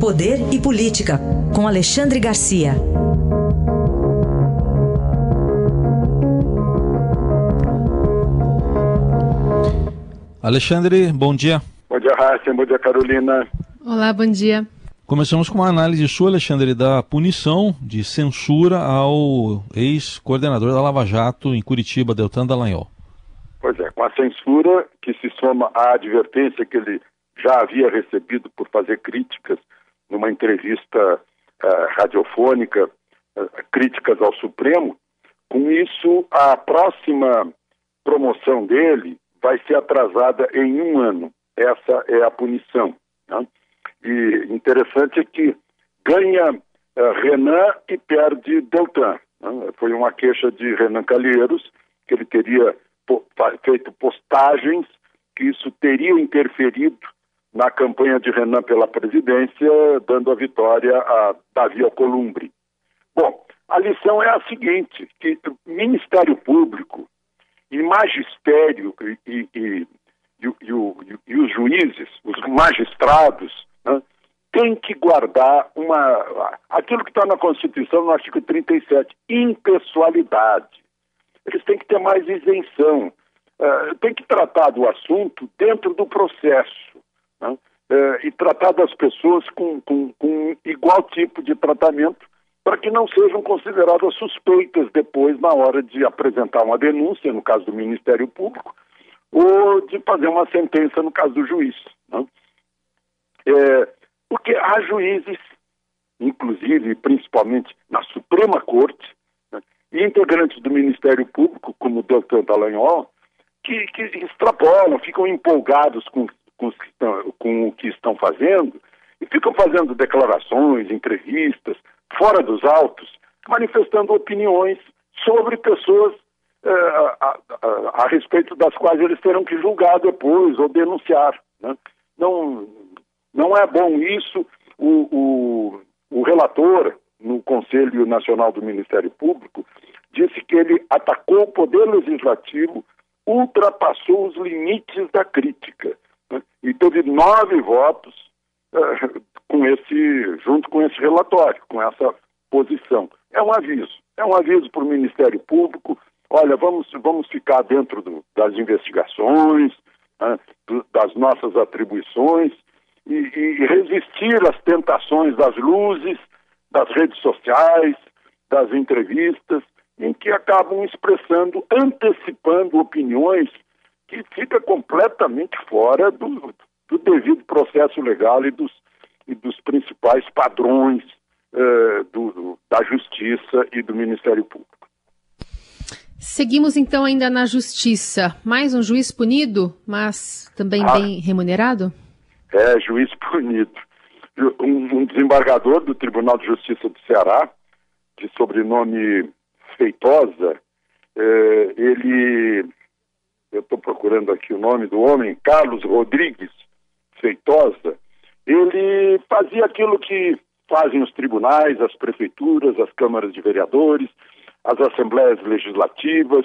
Poder e Política, com Alexandre Garcia. Alexandre, bom dia. Bom dia, Raíssa. Bom dia, Carolina. Olá, bom dia. Começamos com uma análise sua, Alexandre, da punição de censura ao ex-coordenador da Lava Jato em Curitiba, Deltan Dallagnol. Pois é, com a censura que se soma à advertência que ele já havia recebido por fazer críticas numa entrevista uh, radiofônica, uh, críticas ao Supremo, com isso a próxima promoção dele vai ser atrasada em um ano. Essa é a punição. Né? E interessante é que ganha uh, Renan e perde Deltan. Né? Foi uma queixa de Renan Calheiros, que ele teria feito postagens, que isso teria interferido na campanha de Renan pela presidência, dando a vitória a Davi Alcolumbre. Bom, a lição é a seguinte, que Ministério Público e magistério e, e, e, e os juízes, os magistrados, né, têm que guardar uma, aquilo que está na Constituição, no artigo 37, impessoalidade. Eles têm que ter mais isenção, uh, tem que tratar do assunto dentro do processo né? é, e tratar das pessoas com, com, com igual tipo de tratamento para que não sejam consideradas suspeitas depois na hora de apresentar uma denúncia, no caso do Ministério Público, ou de fazer uma sentença no caso do juiz. Né? É, porque há juízes, inclusive, principalmente na Suprema Corte, né, e integrantes do Ministério Público, como o doutor Dallagnol, que, que extrapolam, ficam empolgados com com, estão, com o que estão fazendo e ficam fazendo declarações, entrevistas, fora dos autos, manifestando opiniões sobre pessoas eh, a, a, a, respeito das quais eles terão que julgar depois ou denunciar. Né? Não, não é bom isso. O, o, o relator no Conselho Nacional do Ministério Público disse que ele atacou o Poder Legislativo, ultrapassou os limites da crítica né? e teve nove votos uh, com esse, junto com esse relatório, com essa posição. É um aviso, é um aviso para o Ministério Público. Olha, vamos, vamos ficar dentro do, das investigações, uh, do, das nossas atribuições e, e resistir às tentações das luzes, das redes sociais, das entrevistas, em que acabam expressando, antecipando opiniões que fica completamente fora do, do devido processo legal e dos, e dos principais padrões uh, do, do, da Justiça e do Ministério Público. Seguimos então ainda na Justiça. Mais um juiz punido, mas também ah, bem remunerado? É, juiz punido. Um, um desembargador do Tribunal de Justiça do Ceará, de sobrenome Feitosa, eh, ele eu estou procurando aqui o nome do homem, Carlos Rodrigues Feitosa, ele fazia aquilo que fazem os tribunais, as prefeituras, as câmaras de vereadores, as assembleias legislativas,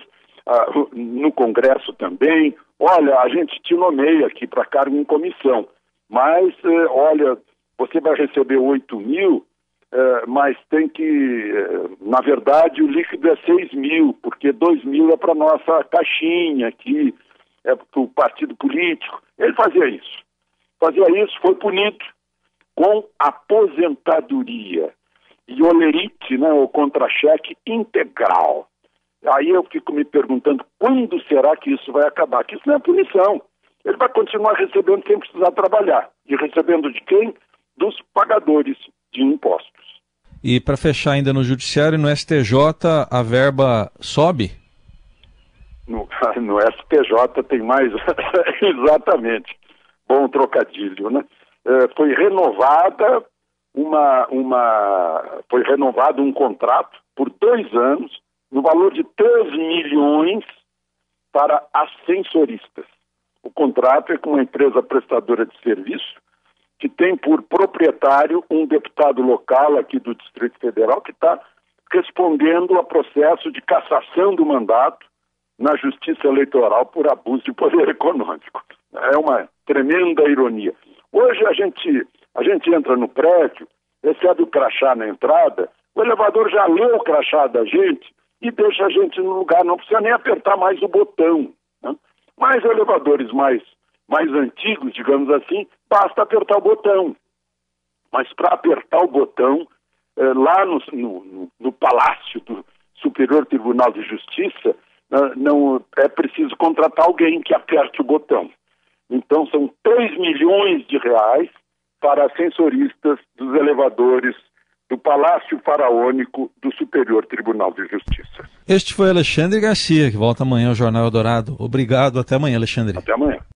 no Congresso também. Olha, a gente te nomeia aqui para cargo em comissão, mas, eh, olha, você vai receber 8 mil, é, mas tem que, é, na verdade, o líquido é 6 mil, porque 2 mil é para nossa caixinha aqui, é para o partido político. Ele fazia isso. Fazia isso, foi punido com aposentadoria e olerite, né, o contra-cheque integral. Aí eu fico me perguntando quando será que isso vai acabar? Que isso não é punição. Ele vai continuar recebendo sem precisar trabalhar. E recebendo de quem? Dos pagadores. E para fechar ainda no Judiciário, no STJ, a verba sobe? No, no STJ tem mais. Exatamente. Bom trocadilho, né? É, foi renovada uma, uma. Foi renovado um contrato por dois anos, no valor de 3 milhões para ascensoristas. O contrato é com uma empresa prestadora de serviço que tem por proprietário um deputado local aqui do Distrito Federal que está respondendo a processo de cassação do mandato na Justiça Eleitoral por abuso de poder econômico. É uma tremenda ironia. Hoje a gente, a gente entra no prédio, recebe o crachá na entrada, o elevador já lê o crachá da gente e deixa a gente no lugar, não precisa nem apertar mais o botão. Né? Mas elevadores mais, mais antigos, digamos assim, basta apertar o botão. Mas para apertar o botão, eh, lá no, no, no, Palácio do Superior Tribunal de Justiça, eh, não é preciso contratar alguém que aperte o botão. Então são 3 milhões de reais para sensoristas dos elevadores do Palácio Faraônico do Superior Tribunal de Justiça. Este foi Alexandre Garcia, que volta amanhã ao Jornal Eldorado. Obrigado, até amanhã, Alexandre. Até amanhã.